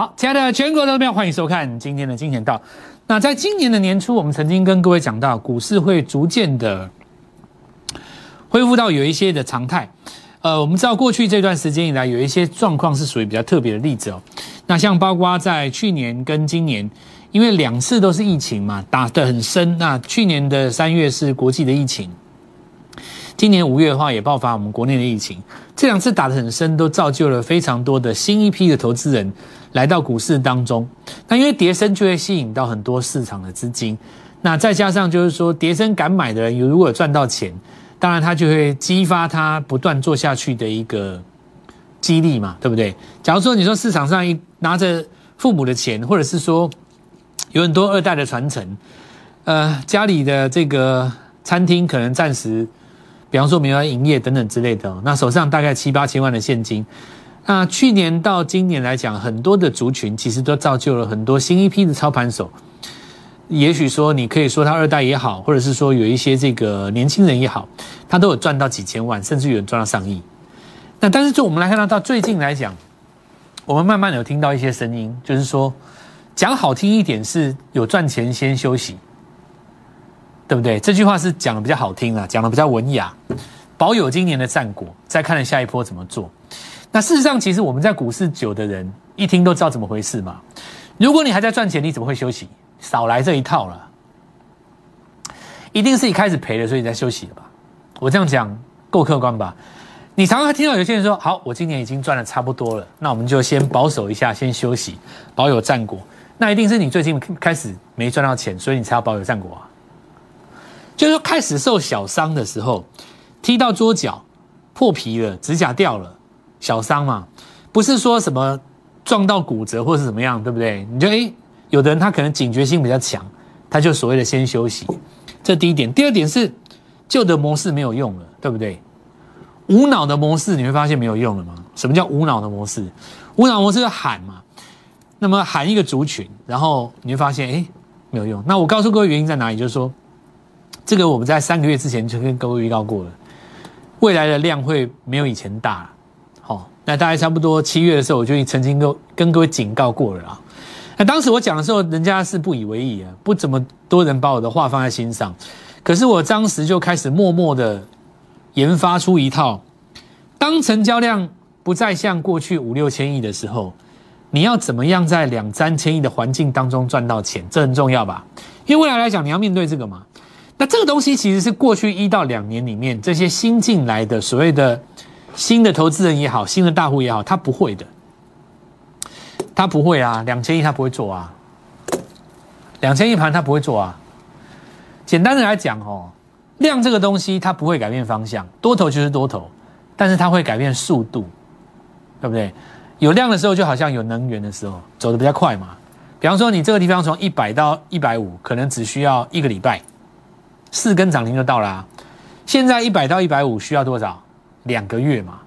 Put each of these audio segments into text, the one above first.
好，亲爱的全国投资者，欢迎收看今天的金钱道。那在今年的年初，我们曾经跟各位讲到，股市会逐渐的恢复到有一些的常态。呃，我们知道过去这段时间以来，有一些状况是属于比较特别的例子哦。那像包括在去年跟今年，因为两次都是疫情嘛，打得很深。那去年的三月是国际的疫情。今年五月的话，也爆发我们国内的疫情，这两次打得很深，都造就了非常多的新一批的投资人来到股市当中。那因为跌升就会吸引到很多市场的资金，那再加上就是说跌升敢买的人，如果赚到钱，当然他就会激发他不断做下去的一个激励嘛，对不对？假如说你说市场上一拿着父母的钱，或者是说有很多二代的传承，呃，家里的这个餐厅可能暂时。比方说没有营业等等之类的，那手上大概七八千万的现金，那去年到今年来讲，很多的族群其实都造就了很多新一批的操盘手。也许说你可以说他二代也好，或者是说有一些这个年轻人也好，他都有赚到几千万，甚至有人赚到上亿。那但是就我们来看到，到最近来讲，我们慢慢有听到一些声音，就是说讲好听一点是有赚钱先休息。对不对？这句话是讲的比较好听啊，讲的比较文雅。保有今年的战果，再看下一波怎么做。那事实上，其实我们在股市久的人一听都知道怎么回事嘛。如果你还在赚钱，你怎么会休息？少来这一套了。一定是一开始赔了，所以你在休息了吧？我这样讲够客观吧？你常常听到有些人说：“好，我今年已经赚的差不多了，那我们就先保守一下，先休息，保有战果。”那一定是你最近开始没赚到钱，所以你才要保有战果啊。就是说，开始受小伤的时候，踢到桌角破皮了，指甲掉了，小伤嘛，不是说什么撞到骨折或是怎么样，对不对？你就诶，有的人他可能警觉性比较强，他就所谓的先休息，这第一点。第二点是旧的模式没有用了，对不对？无脑的模式你会发现没有用了吗？什么叫无脑的模式？无脑模式是喊嘛，那么喊一个族群，然后你会发现诶，没有用。那我告诉各位原因在哪里，就是说。这个我们在三个月之前就跟各位预告过了，未来的量会没有以前大了。那大概差不多七月的时候，我就已经曾经跟跟各位警告过了啊。那当时我讲的时候，人家是不以为意啊，不怎么多人把我的话放在心上。可是我当时就开始默默的研发出一套，当成交量不再像过去五六千亿的时候，你要怎么样在两三千亿的环境当中赚到钱？这很重要吧？因为未来来讲，你要面对这个嘛。那这个东西其实是过去一到两年里面这些新进来的所谓的新的投资人也好，新的大户也好，他不会的，他不会啊，两千亿他不会做啊，两千亿盘他不会做啊。简单的来讲哦，量这个东西它不会改变方向，多头就是多头，但是它会改变速度，对不对？有量的时候就好像有能源的时候，走的比较快嘛。比方说你这个地方从一百到一百五，可能只需要一个礼拜。四根涨停就到了，现在一百到一百五需要多少？两个月嘛？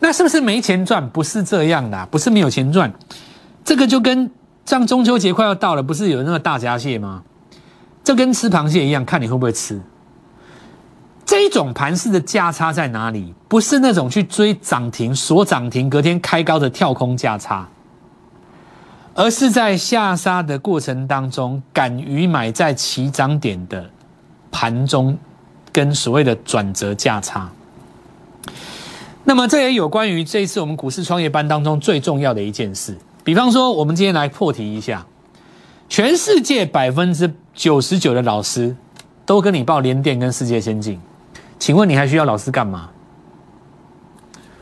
那是不是没钱赚？不是这样的，不是没有钱赚。这个就跟像中秋节快要到了，不是有那个大闸蟹吗？这跟吃螃蟹一样，看你会不会吃。这种盘式的价差在哪里？不是那种去追涨停、锁涨停、隔天开高的跳空价差。而是在下杀的过程当中，敢于买在起涨点的盘中，跟所谓的转折价差。那么这也有关于这一次我们股市创业班当中最重要的一件事。比方说，我们今天来破题一下，全世界百分之九十九的老师都跟你报联电跟世界先进，请问你还需要老师干嘛？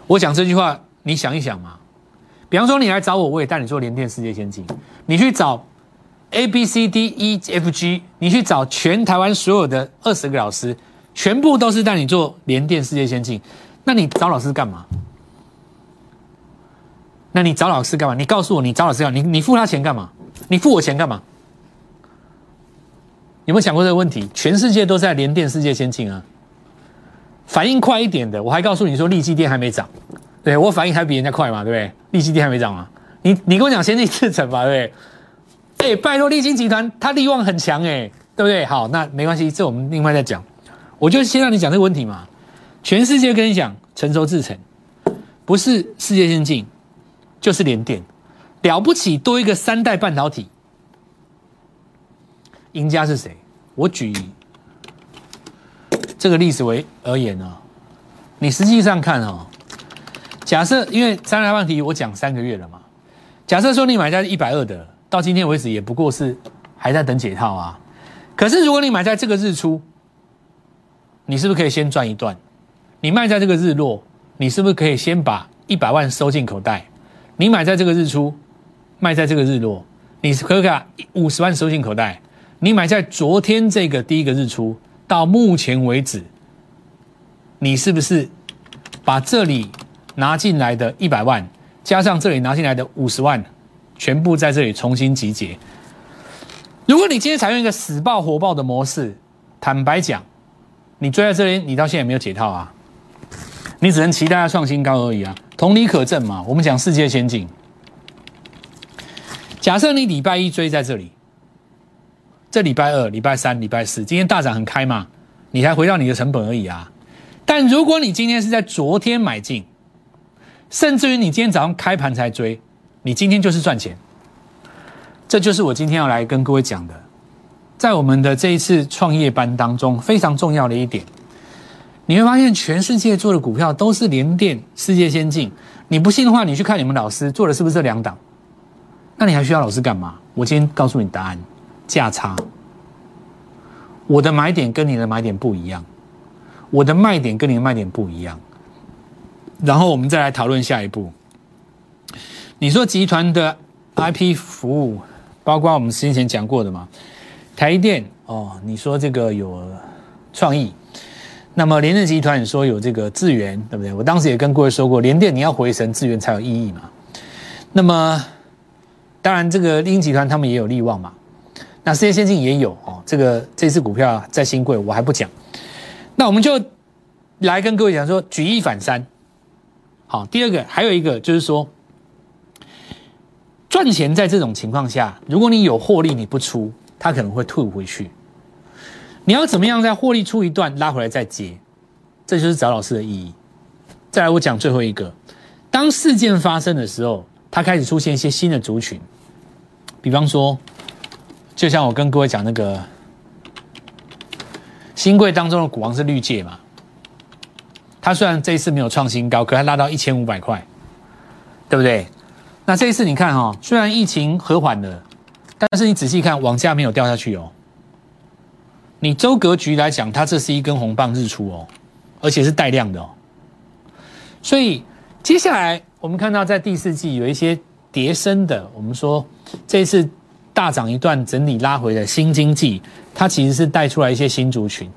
我讲这句话，你想一想嘛。比方说，你来找我，我也带你做联电世界先进。你去找 A B C D E F G，你去找全台湾所有的二十个老师，全部都是带你做联电世界先进。那你找老师干嘛？那你找老师干嘛？你告诉我，你找老师干嘛？你你付他钱干嘛？你付我钱干嘛？有没有想过这个问题？全世界都在连电世界先进啊，反应快一点的，我还告诉你说，利基电还没涨。对我反应还比人家快嘛，对不对？利基电还没涨嘛，你你跟我讲先进制程嘛，对不对？哎，拜托利金集团，它力旺很强哎，对不对？好，那没关系，这我们另外再讲。我就先让你讲这个问题嘛。全世界跟你讲成熟制程，不是世界先进，就是联电。了不起，多一个三代半导体，赢家是谁？我举这个例子为而言呢，你实际上看哦，假设因为三代半导体我讲三个月了嘛，假设说你买在一百二的，到今天为止也不过是还在等解套啊。可是如果你买在这个日出，你是不是可以先赚一段？你卖在这个日落，你是不是可以先把一百万收进口袋？你买在这个日出，卖在这个日落，你可不可以五十万收进口袋？你买在昨天这个第一个日出，到目前为止，你是不是把这里拿进来的一百万，加上这里拿进来的五十万，全部在这里重新集结？如果你今天采用一个死爆活爆的模式，坦白讲，你追在这里，你到现在没有解套啊？你只能期待它创新高而已啊！同理可证嘛。我们讲世界先进，假设你礼拜一追在这里，这礼拜二、礼拜三、礼拜四，今天大涨很开嘛，你才回到你的成本而已啊。但如果你今天是在昨天买进，甚至于你今天早上开盘才追，你今天就是赚钱。这就是我今天要来跟各位讲的，在我们的这一次创业班当中非常重要的一点。你会发现，全世界做的股票都是联电、世界先进。你不信的话，你去看你们老师做的是不是这两档？那你还需要老师干嘛？我今天告诉你答案：价差。我的买点跟你的买点不一样，我的卖点跟你的卖点不一样。然后我们再来讨论下一步。你说集团的 IP 服务，包括我们之前讲过的嘛？台电哦，你说这个有创意。那么联电集团你说有这个资源，对不对？我当时也跟各位说过，联电你要回神资源才有意义嘛。那么当然，这个英集团他们也有利旺嘛。那世界先进也有哦。这个这次股票在新贵，我还不讲。那我们就来跟各位讲说，举一反三。好，第二个还有一个就是说，赚钱在这种情况下，如果你有获利你不出，它可能会退回去。你要怎么样在获利出一段拉回来再接，这就是找老师的意义。再来，我讲最后一个，当事件发生的时候，它开始出现一些新的族群，比方说，就像我跟各位讲那个新贵当中的股王是绿界嘛，它虽然这一次没有创新高，可它拉到一千五百块，对不对？那这一次你看哈，虽然疫情和缓了，但是你仔细看网价没有掉下去哦。你周格局来讲，它这是一根红棒日出哦，而且是带量的哦。所以接下来我们看到，在第四季有一些叠升的，我们说这次大涨一段整理拉回的新经济，它其实是带出来一些新族群。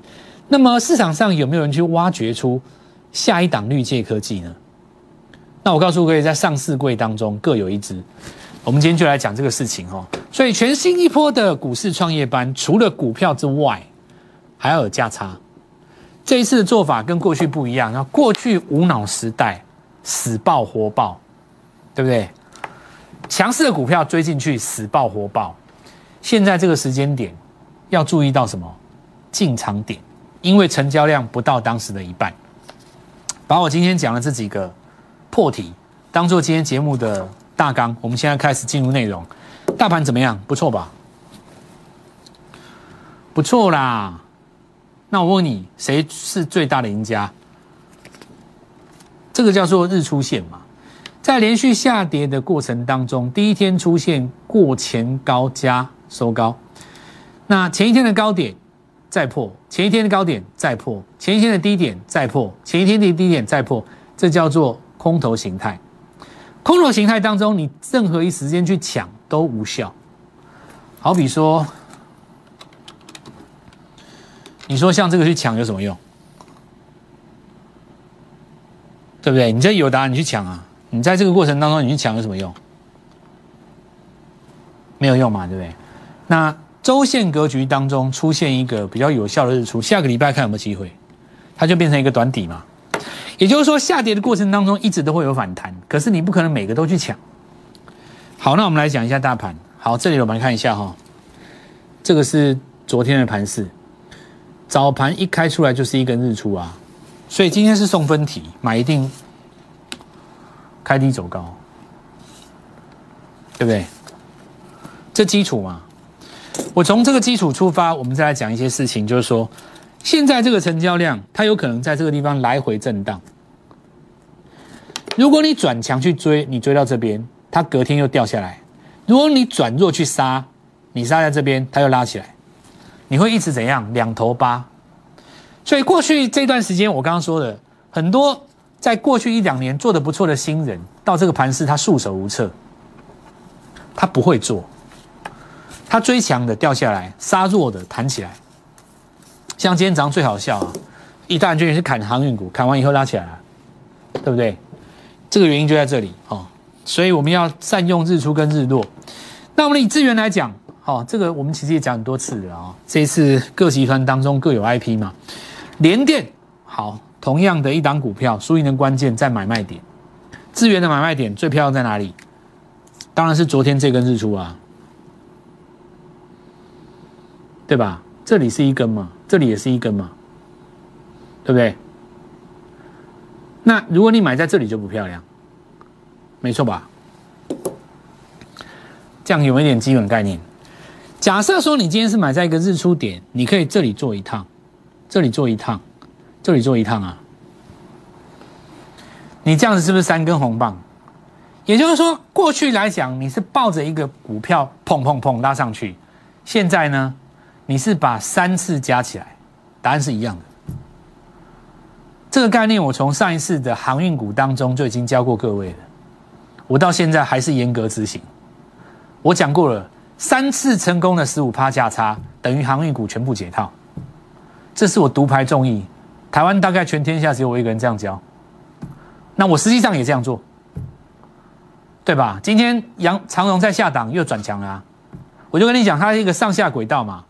那么市场上有没有人去挖掘出下一档绿界科技呢？那我告诉各位，在上市柜当中各有一只。我们今天就来讲这个事情哦。所以全新一波的股市创业班，除了股票之外，还要有价差，这一次的做法跟过去不一样。那过去无脑时代，死爆活爆，对不对？强势的股票追进去，死爆活爆。现在这个时间点，要注意到什么？进场点，因为成交量不到当时的一半。把我今天讲的这几个破题，当做今天节目的大纲。我们现在开始进入内容。大盘怎么样？不错吧？不错啦。那我问你，谁是最大的赢家？这个叫做日出线嘛，在连续下跌的过程当中，第一天出现过前高加收高，那前一天的高点再破，前一天的高点再破，前一天的低点再破，前一天的低点再破，这叫做空头形态。空头形态当中，你任何一时间去抢都无效。好比说。你说像这个去抢有什么用？对不对？你这有答案，你去抢啊！你在这个过程当中，你去抢有什么用？没有用嘛，对不对？那周线格局当中出现一个比较有效的日出，下个礼拜看有没有机会，它就变成一个短底嘛。也就是说，下跌的过程当中一直都会有反弹，可是你不可能每个都去抢。好，那我们来讲一下大盘。好，这里我们来看一下哈，这个是昨天的盘势。早盘一开出来就是一根日出啊，所以今天是送分题，买一定开低走高。对不对？这基础嘛，我从这个基础出发，我们再来讲一些事情，就是说，现在这个成交量，它有可能在这个地方来回震荡。如果你转强去追，你追到这边，它隔天又掉下来；如果你转弱去杀，你杀在这边，它又拉起来，你会一直怎样？两头扒。所以过去这段时间，我刚刚说的很多，在过去一两年做的不错的新人，到这个盘势他束手无策，他不会做，他追强的掉下来，杀弱的弹起来。像今天早上最好笑啊，一大群人是砍航运股，砍完以后拉起来了，对不对？这个原因就在这里哦，所以我们要善用日出跟日落。那我们以资源来讲，好，这个我们其实也讲很多次了啊。这一次各集团当中各有 IP 嘛，联电好，同样的一档股票，输赢的关键在买卖点，资源的买卖点最漂亮在哪里？当然是昨天这根日出啊，对吧？这里是一根嘛，这里也是一根嘛，对不对？那如果你买在这里就不漂亮，没错吧？这样有没有点基本概念？假设说你今天是买在一个日出点，你可以这里做一趟，这里做一趟，这里做一趟啊。你这样子是不是三根红棒？也就是说，过去来讲你是抱着一个股票砰砰砰拉上去，现在呢，你是把三次加起来，答案是一样的。这个概念我从上一次的航运股当中就已经教过各位了，我到现在还是严格执行。我讲过了，三次成功的十五趴价差等于航运股全部解套，这是我独排众议，台湾大概全天下只有我一个人这样教。那我实际上也这样做，对吧？今天杨长荣在下档又转强了，我就跟你讲，它是一个上下轨道嘛，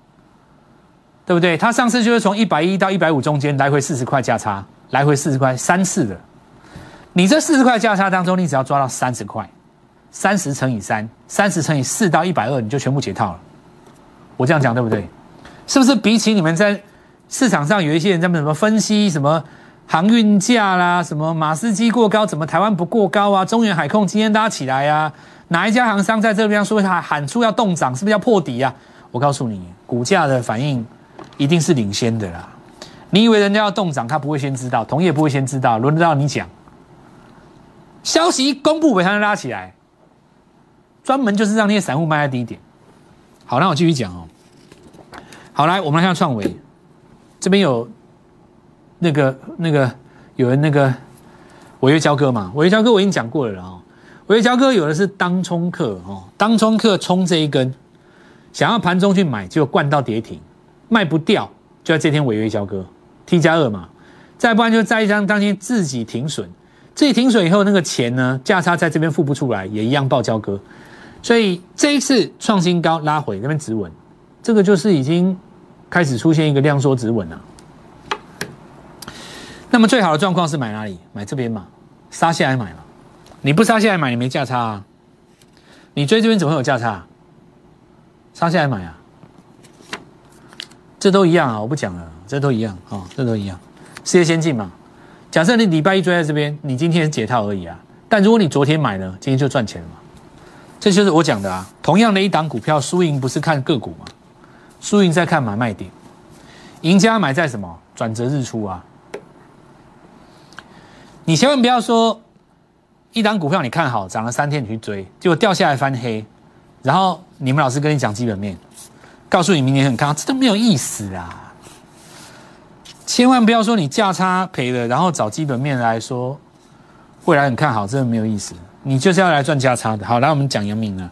对不对？它上次就是从一百一到一百五中间来回四十块价差。来回四十块，三次的，你这四十块价差当中，你只要抓到三十块，三十乘以三，三十乘以四到一百二，你就全部解套了。我这样讲对不对？是不是比起你们在市场上有一些人在什么分析什么航运价啦，什么马士基过高，怎么台湾不过高啊？中原海控今天拉起来呀？哪一家航商在这边说他喊出要动涨，是不是要破底呀？我告诉你，股价的反应一定是领先的啦。你以为人家要动涨，他不会先知道，同业不会先知道，轮得到你讲。消息一公布，尾盘拉起来，专门就是让那些散户卖在低点。好，那我继续讲哦。好，来，我们来看创维，这边有那个那个有人那个违约交割嘛？违约交割我已经讲过了哦。违约交割有的是当冲客哦，当冲客冲这一根，想要盘中去买，结果灌到跌停，卖不掉，就在这天违约交割。T 加二嘛，再不然就在一张当天自己停损，自己停损以后那个钱呢价差在这边付不出来，也一样报交割，所以这一次创新高拉回那边止稳，这个就是已经开始出现一个量缩止稳了。那么最好的状况是买哪里？买这边嘛，杀下来买嘛。你不杀下来买，你没价差啊。你追这边怎么会有价差？杀下来买啊，这都一样啊，我不讲了。这都一样啊，这都一样，世界先进嘛。假设你礼拜一追在这边，你今天解套而已啊。但如果你昨天买了，今天就赚钱了嘛。这就是我讲的啊。同样的一档股票，输赢不是看个股嘛，输赢在看买卖点。赢家买在什么？转折日出啊。你千万不要说一档股票你看好，涨了三天你去追，结果掉下来翻黑，然后你们老师跟你讲基本面，告诉你明年很看好，这都没有意思啊。千万不要说你价差赔了，然后找基本面来说未来很看好，真的没有意思。你就是要来赚价差的。好，来我们讲阳明啊，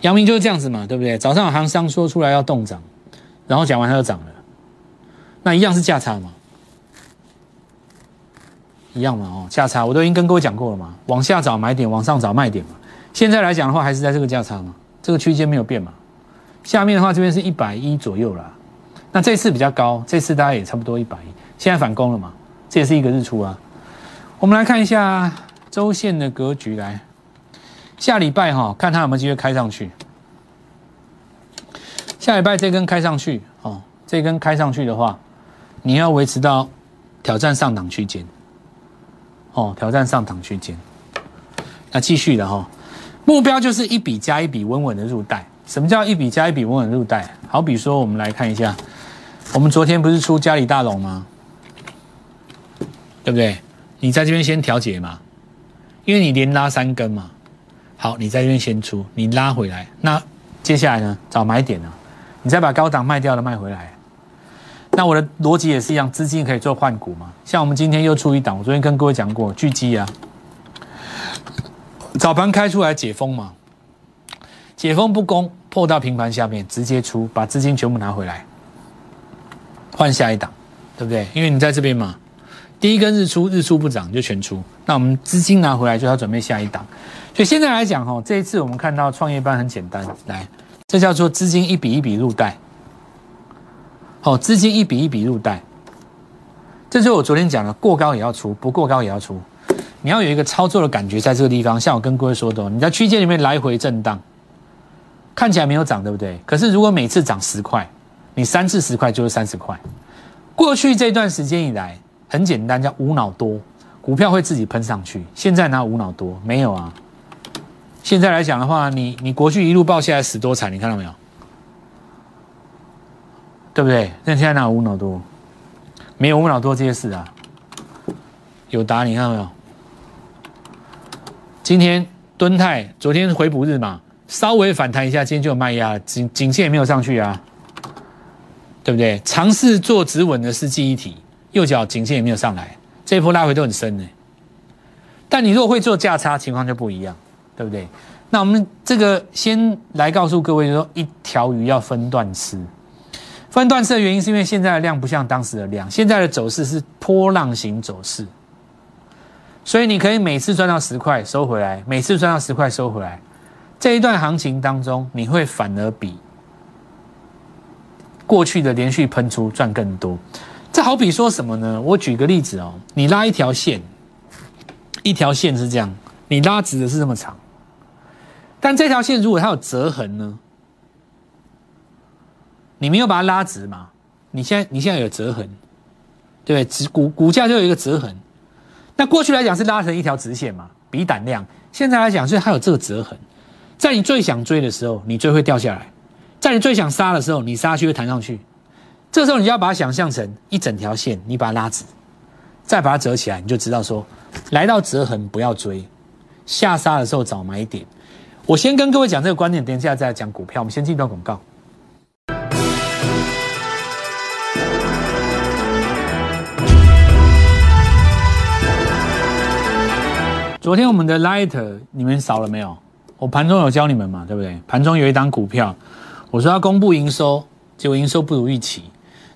阳明就是这样子嘛，对不对？早上有行商说出来要动涨，然后讲完它就涨了，那一样是价差嘛，一样嘛哦，价差我都已经跟各位讲过了嘛，往下找买点，往上找卖点嘛。现在来讲的话，还是在这个价差嘛，这个区间没有变嘛。下面的话，这边是一百一左右啦。那这次比较高，这次大概也差不多一百一，现在反攻了嘛？这也是一个日出啊。我们来看一下周线的格局，来下礼拜哈，看它有没有机会开上去。下礼拜这根开上去哦，这根开上去的话，你要维持到挑战上档区间，哦，挑战上档区间。那继续的哈，目标就是一笔加一笔稳稳的入袋。什么叫一笔加一笔稳稳入袋？好比说，我们来看一下，我们昨天不是出嘉里大龙吗？对不对？你在这边先调节嘛，因为你连拉三根嘛。好，你在这边先出，你拉回来，那接下来呢？找买点呢，你再把高档卖掉的卖回来。那我的逻辑也是一样，资金可以做换股嘛。像我们今天又出一档，我昨天跟各位讲过，巨基啊，早盘开出来解封嘛，解封不攻。破到平盘下面，直接出，把资金全部拿回来，换下一档，对不对？因为你在这边嘛，第一根日出，日出不涨就全出，那我们资金拿回来就要准备下一档。所以现在来讲，哈，这一次我们看到创业班很简单，来，这叫做资金一笔一笔入袋，好，资金一笔一笔入袋，这就是我昨天讲的，过高也要出，不过高也要出，你要有一个操作的感觉，在这个地方，像我跟各位说的，你在区间里面来回震荡。看起来没有涨，对不对？可是如果每次涨十块，你三次十块就是三十块。过去这段时间以来，很简单，叫无脑多，股票会自己喷上去。现在哪无脑多？没有啊。现在来讲的话，你你国巨一路爆下来死多惨，你看到没有？对不对？那现在哪无脑多？没有无脑多这些事啊。有答你看到没有？今天敦泰昨天回补日嘛。稍微反弹一下，今天就有卖压，颈颈线也没有上去啊，对不对？尝试做止稳的是记忆体，右脚颈线也没有上来，这一波拉回都很深呢。但你如果会做价差，情况就不一样，对不对？那我们这个先来告诉各位，就说一条鱼要分段吃，分段吃的原因是因为现在的量不像当时的量，现在的走势是波浪形走势，所以你可以每次赚到十块收回来，每次赚到十块收回来。这一段行情当中，你会反而比过去的连续喷出赚更多。这好比说什么呢？我举个例子哦，你拉一条线，一条线是这样，你拉直的是这么长，但这条线如果它有折痕呢？你没有把它拉直嘛？你现在你现在有折痕，对不对？股股价就有一个折痕。那过去来讲是拉成一条直线嘛，比胆量。现在来讲，是它有这个折痕。在你最想追的时候，你追会掉下来；在你最想杀的时候，你杀去会弹上去。这时候你就要把它想象成一整条线，你把它拉直，再把它折起来，你就知道说，来到折痕不要追，下杀的时候找买点。我先跟各位讲这个观点，等一下再讲股票。我们先进一段广告。昨天我们的 Lighter 你们扫了没有？我盘中有教你们嘛，对不对？盘中有一档股票，我说要公布营收，结果营收不如预期。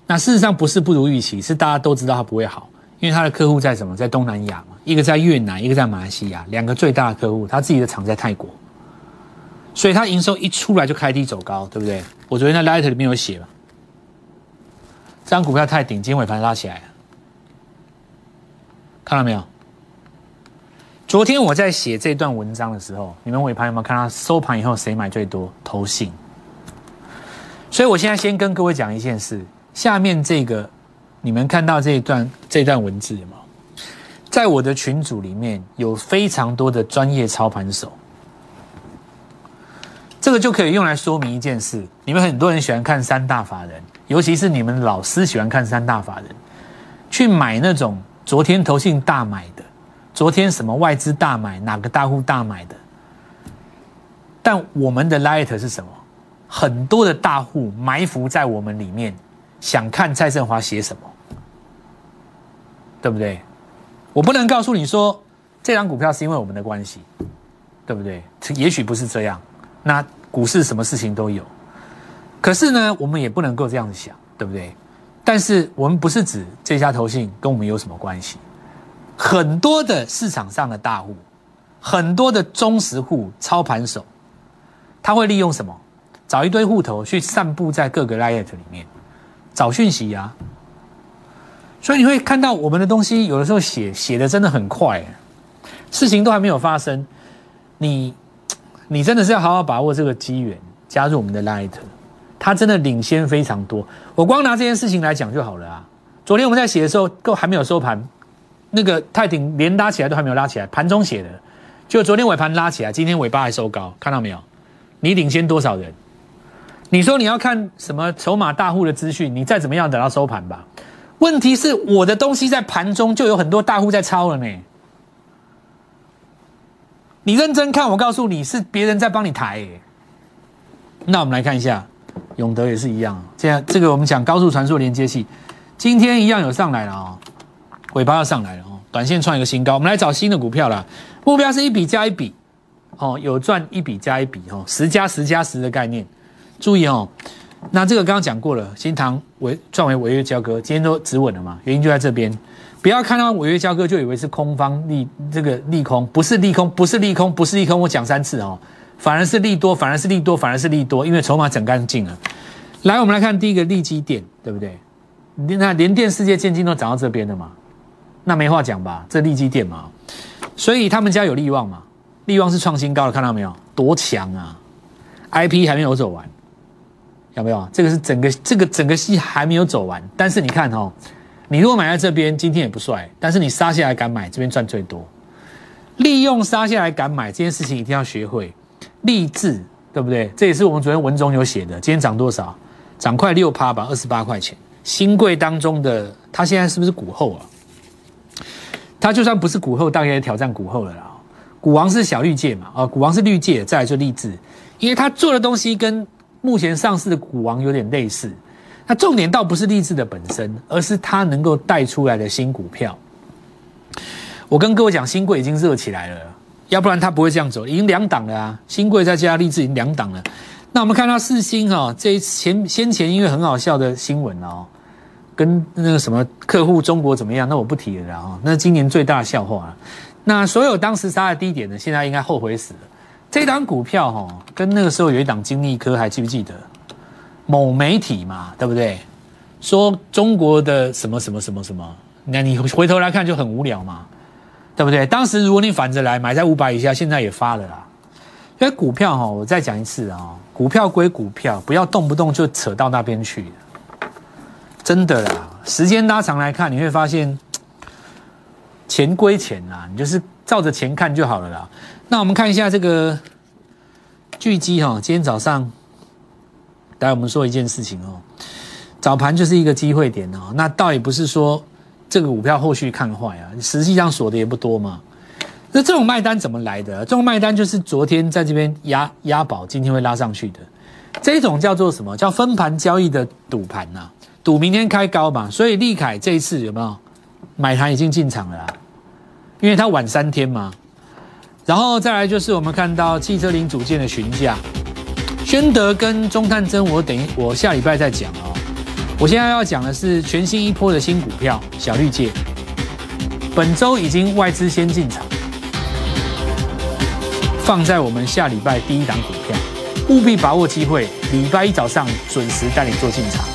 那事实上不是不如预期，是大家都知道它不会好，因为它的客户在什么？在东南亚嘛，一个在越南，一个在马来西亚，两个最大的客户，他自己的厂在泰国，所以它营收一出来就开低走高，对不对？我昨天在 Light 里面有写嘛，这张股票太顶，今尾盘拉起来了，看到没有？昨天我在写这段文章的时候，你们尾盘有没有看到收盘以后谁买最多？投信。所以我现在先跟各位讲一件事，下面这个你们看到这一段这段文字吗？在我的群组里面有非常多的专业操盘手，这个就可以用来说明一件事：你们很多人喜欢看三大法人，尤其是你们老师喜欢看三大法人，去买那种昨天投信大买的。昨天什么外资大买，哪个大户大买的？但我们的 light 是什么？很多的大户埋伏在我们里面，想看蔡振华写什么，对不对？我不能告诉你说这张股票是因为我们的关系，对不对？也许不是这样。那股市什么事情都有，可是呢，我们也不能够这样子想，对不对？但是我们不是指这家投信跟我们有什么关系。很多的市场上的大户，很多的忠实户操盘手，他会利用什么？找一堆户头去散布在各个 liet 里面，找讯息呀。所以你会看到我们的东西，有的时候写写的真的很快，事情都还没有发生，你你真的是要好好把握这个机缘，加入我们的 Light，它真的领先非常多。我光拿这件事情来讲就好了啊。昨天我们在写的时候，都还没有收盘。那个泰鼎连拉起来都还没有拉起来，盘中写的，就昨天尾盘拉起来，今天尾巴还收高，看到没有？你领先多少人？你说你要看什么筹码大户的资讯，你再怎么样等到收盘吧。问题是我的东西在盘中就有很多大户在抄了呢。你认真看，我告诉你是别人在帮你抬。那我们来看一下，永德也是一样。这样这个我们讲高速传输连接器，今天一样有上来了哦，尾巴要上来了哦，短线创一个新高。我们来找新的股票了，目标是一笔加一笔，哦，有赚一笔加一笔哦，十加十加十的概念。注意哦，那这个刚刚讲过了，新塘违创为违约交割，今天都止稳了嘛，原因就在这边。不要看到违约交割就以为是空方利这个利空，不是利空，不是利空，不是利空。我讲三次哦。反而是利多，反而是利多，反而是利多，因为筹码整干净了。来，我们来看第一个利基电，对不对？你看连电世界建金都涨到这边了嘛？那没话讲吧？这利基电嘛，所以他们家有利旺嘛？利旺是创新高了，看到没有？多强啊！IP 还没有走完，有没有？这个是整个这个整个戏还没有走完。但是你看哦，你如果买在这边，今天也不帅，但是你杀下来敢买，这边赚最多。利用杀下来敢买这件事情，一定要学会。励志对不对？这也是我们昨天文中有写的。今天涨多少？涨快六趴吧，二十八块钱。新贵当中的，它现在是不是股后啊？它就算不是股后，大概也挑战股后了啦。股王是小绿界嘛？啊，股王是绿界，再来就励志，因为他做的东西跟目前上市的股王有点类似。那重点倒不是励志的本身，而是它能够带出来的新股票。我跟各位讲，新贵已经热起来了。要不然他不会这样走，已经两档了啊！新贵再加励志已经两档了。那我们看到四星哈，这前先前因为很好笑的新闻哦，跟那个什么客户中国怎么样，那我不提了啊。那今年最大的笑话了。那所有当时杀的低点的，现在应该后悔死了。这档股票哈，跟那个时候有一档金利科，还记不记得？某媒体嘛，对不对？说中国的什么什么什么什么，那你回头来看就很无聊嘛。对不对？当时如果你反着来买在五百以下，现在也发了啦。因为股票哈，我再讲一次啊，股票归股票，不要动不动就扯到那边去。真的啦，时间拉长来看，你会发现钱归钱啦，你就是照着钱看就好了啦。那我们看一下这个巨基哈，今天早上，来我们说一件事情哦，早盘就是一个机会点哦，那倒也不是说。这个股票后续看坏啊，实际上锁的也不多嘛。那这种卖单怎么来的？这种卖单就是昨天在这边压压宝，今天会拉上去的。这种叫做什么？叫分盘交易的赌盘呐，赌明天开高嘛。所以利凯这一次有没有买盘已经进场了？因为它晚三天嘛。然后再来就是我们看到汽车零组件的询价，宣德跟中探针，我等于我下礼拜再讲啊。我现在要讲的是全新一波的新股票小绿界，本周已经外资先进场，放在我们下礼拜第一档股票，务必把握机会，礼拜一早上准时带你做进场。